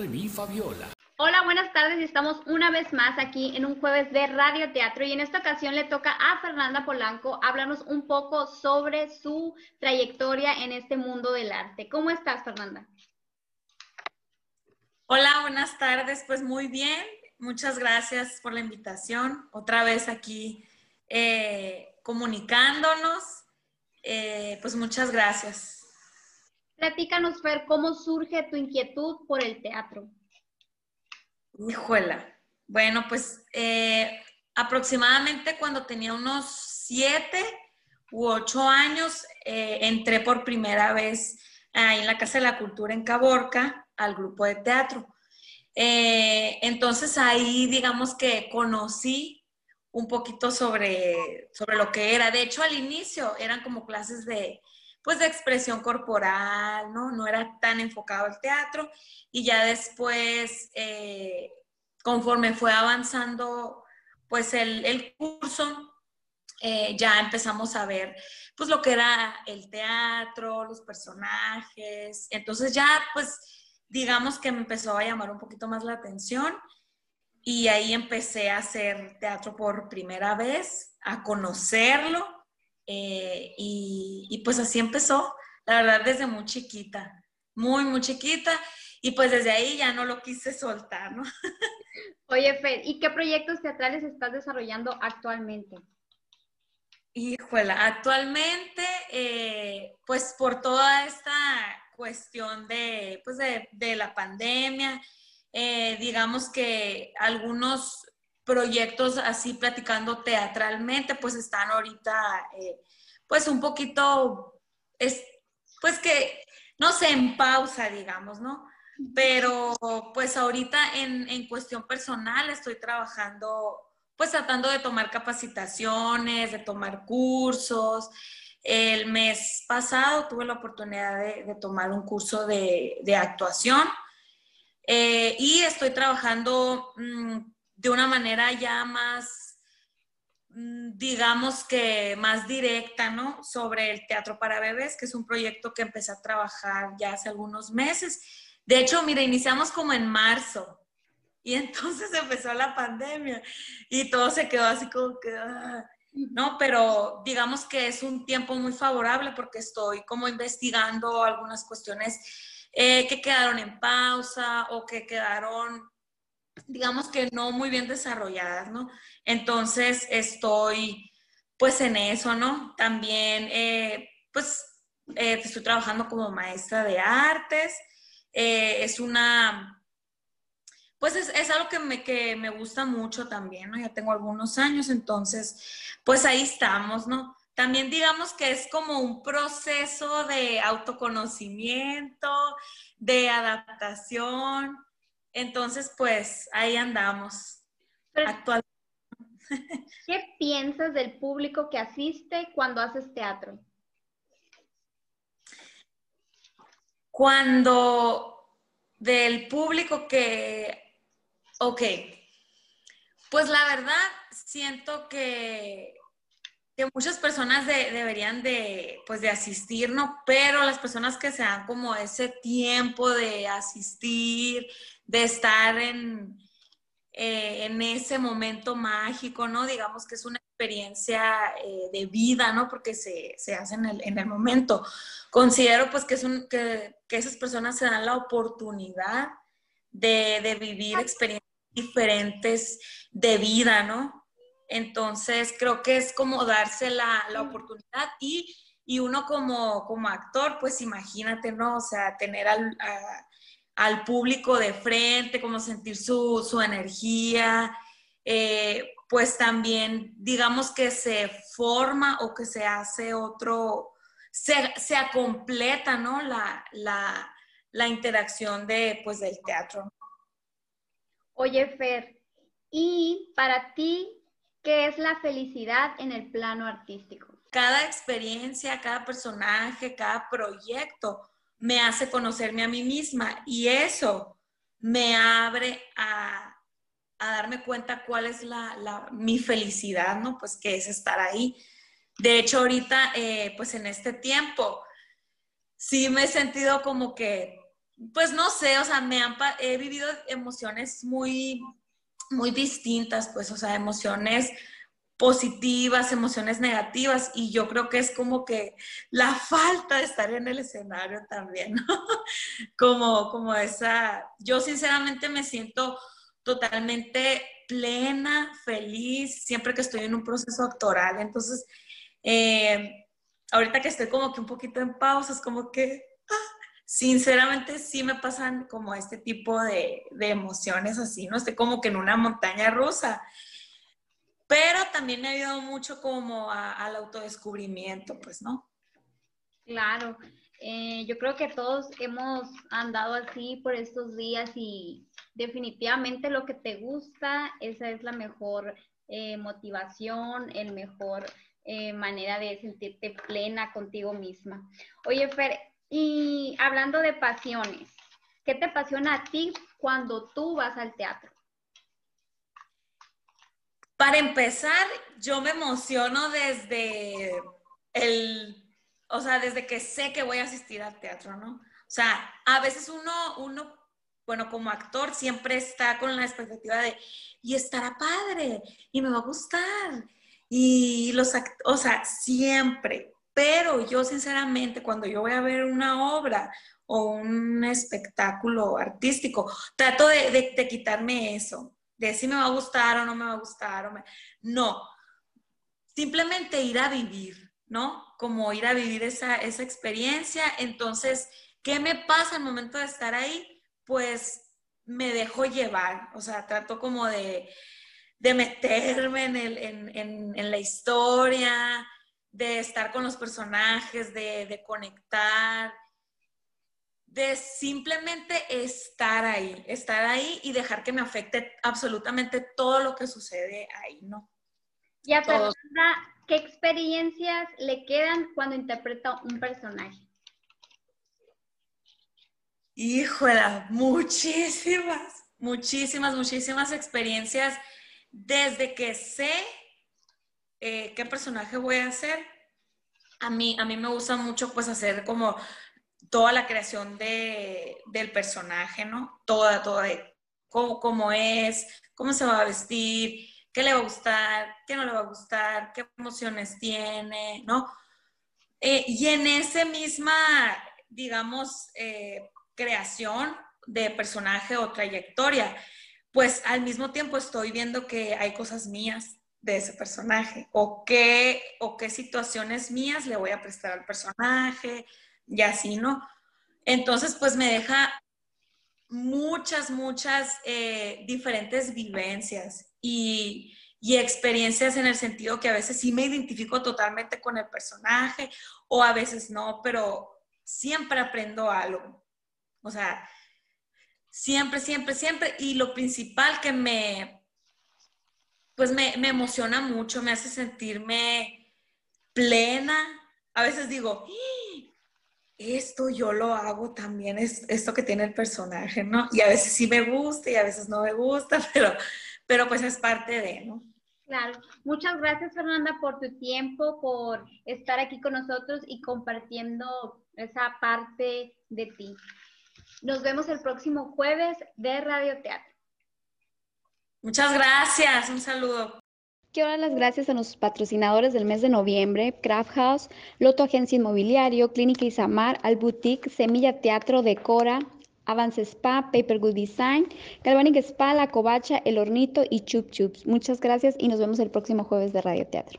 Fabiola. Hola, buenas tardes y estamos una vez más aquí en un jueves de Radio Teatro y en esta ocasión le toca a Fernanda Polanco hablarnos un poco sobre su trayectoria en este mundo del arte. ¿Cómo estás, Fernanda? Hola, buenas tardes. Pues muy bien. Muchas gracias por la invitación. Otra vez aquí eh, comunicándonos. Eh, pues muchas gracias. Platícanos, Fer, ¿cómo surge tu inquietud por el teatro? Hijuela. Bueno, pues eh, aproximadamente cuando tenía unos siete u ocho años, eh, entré por primera vez ahí en la Casa de la Cultura en Caborca al grupo de teatro. Eh, entonces ahí digamos que conocí un poquito sobre, sobre lo que era. De hecho, al inicio eran como clases de, pues de expresión corporal, ¿no? No era tan enfocado al teatro. Y ya después, eh, conforme fue avanzando pues el, curso, eh, ya empezamos a ver pues lo que era el teatro, los personajes, entonces ya pues digamos que me empezó a llamar un poquito más la atención y ahí empecé a hacer teatro por primera vez, a conocerlo eh, y, pues así empezó, la verdad, desde muy chiquita, muy, muy chiquita. Y pues desde ahí ya no lo quise soltar, ¿no? Oye, Fed, ¿y qué proyectos teatrales estás desarrollando actualmente? Híjola, actualmente, eh, pues por toda esta cuestión de, pues de, de la pandemia, eh, digamos que algunos proyectos así platicando teatralmente, pues están ahorita, eh, pues un poquito, es, pues que, no sé, en pausa, digamos, ¿no? Pero pues ahorita en, en cuestión personal estoy trabajando, pues tratando de tomar capacitaciones, de tomar cursos. El mes pasado tuve la oportunidad de, de tomar un curso de, de actuación eh, y estoy trabajando mm, de una manera ya más, mm, digamos que más directa, ¿no? Sobre el teatro para bebés, que es un proyecto que empecé a trabajar ya hace algunos meses. De hecho, mira, iniciamos como en marzo y entonces empezó la pandemia y todo se quedó así como que, ah, ¿no? Pero digamos que es un tiempo muy favorable porque estoy como investigando algunas cuestiones eh, que quedaron en pausa o que quedaron digamos que no muy bien desarrolladas, ¿no? Entonces estoy pues en eso, ¿no? También eh, pues eh, estoy trabajando como maestra de artes, eh, es una, pues es, algo que me, que me gusta mucho también, ¿no? Ya tengo algunos años, entonces pues ahí estamos, ¿no? También digamos que es como un proceso de autoconocimiento, de adaptación, entonces, pues ahí andamos. Actualmente. ¿Qué piensas del público que asiste cuando haces teatro? Cuando del público que, ok, pues la verdad siento que, que muchas personas deberían de, pues de asistir, ¿no? Pero las personas que se dan como ese tiempo de asistir, de estar en, eh, en ese momento mágico, ¿no? Digamos que es una experiencia eh, de vida, ¿no? Porque se, hace en el, en el, momento. Considero pues que, es un, que, esas personas se dan la oportunidad de, vivir experiencias diferentes de vida, ¿no? Entonces creo que es como darse la, oportunidad y, uno como, como actor, pues imagínate, ¿no? O sea, tener al, al público de frente, como sentir su, energía, eh, pues también digamos que se forma o que se hace otro, se, se completa, ¿no? La, la, interacción de, pues, del teatro. Oye, Fer, ¿y para ti qué es la felicidad en el plano artístico? Cada experiencia, cada personaje, cada proyecto me hace conocerme a mí misma y eso me abre a, darme cuenta cuál es la, mi felicidad, ¿no? Pues que es estar ahí. De hecho, ahorita, eh, pues en este tiempo, sí me he sentido como que pues no sé, o sea, me han, he vivido emociones muy, muy distintas, pues, o sea, emociones positivas, emociones negativas, y yo creo que es como que la falta de estar en el escenario también, ¿no? como, como esa, yo sinceramente me siento totalmente plena, feliz, siempre que estoy en un proceso actoral, entonces, eh, ahorita que estoy como que un poquito en pausa, es como que, sinceramente sí me pasan como este tipo de, emociones así, ¿no? Estoy como que en una montaña rusa pero también me ha ayudado mucho como al autodescubrimiento, pues, ¿no? Claro, eh, yo creo que todos hemos andado así por estos días y definitivamente lo que te gusta, esa es la mejor eh, motivación, el mejor eh, manera de sentirte plena contigo misma. Oye, Fer, y hablando de pasiones, ¿qué te apasiona a ti cuando tú vas al teatro? Para empezar, yo me emociono desde el, o sea, desde que sé que voy a asistir al teatro, ¿no? O sea, a veces uno, uno, bueno, como actor siempre está con la expectativa de, y estará padre, y me va a gustar, y los, o sea, siempre. Pero yo sinceramente, cuando yo voy a ver una obra o un espectáculo artístico, trato de, de quitarme eso de si me va a gustar o no me va a gustar. No, simplemente ir a vivir, ¿no? Como ir a vivir esa, esa experiencia. Entonces, ¿qué me pasa al momento de estar ahí? Pues me dejo llevar, o sea, trato como de, de meterme en, el, en, en, la historia, de estar con los personajes, de, de conectar, de simplemente estar ahí, estar ahí y dejar que me afecte absolutamente todo lo que sucede ahí, ¿no? Y a Fernanda, ¿qué experiencias le quedan cuando interpreta un personaje? Híjole, muchísimas, muchísimas, muchísimas experiencias desde que sé eh, qué personaje voy a hacer. A mí, a mí me gusta mucho pues hacer como toda la creación de, del personaje, ¿no? Toda, toda, cómo, cómo, es, cómo se va a vestir, qué le va a gustar, qué no le va a gustar, qué emociones tiene, ¿no? Eh, y en esa misma, digamos, eh, creación de personaje o trayectoria, pues al mismo tiempo estoy viendo que hay cosas mías de ese personaje o qué, o qué situaciones mías le voy a prestar al personaje, y así, ¿no? Entonces, pues me deja muchas, muchas eh, diferentes vivencias y, y, experiencias en el sentido que a veces sí me identifico totalmente con el personaje o a veces no, pero siempre aprendo algo. O sea, siempre, siempre, siempre. Y lo principal que me, pues me, me emociona mucho, me hace sentirme plena. A veces digo, esto yo lo hago también, es esto que tiene el personaje, ¿no? Y a veces sí me gusta y a veces no me gusta, pero, pero pues es parte de, ¿no? Claro. Muchas gracias, Fernanda, por tu tiempo, por estar aquí con nosotros y compartiendo esa parte de ti. Nos vemos el próximo jueves de Radio Teatro. Muchas gracias. Un saludo. Quiero dar las gracias a nuestros patrocinadores del mes de noviembre, Craft House, Loto Agencia Inmobiliario, Clínica Isamar, Al Boutique, Semilla Teatro, Decora, Avance Spa, Paper Good Design, Galvanic Spa, La Covacha, El Hornito y Chup Chups. Muchas gracias y nos vemos el próximo jueves de Radio Teatro.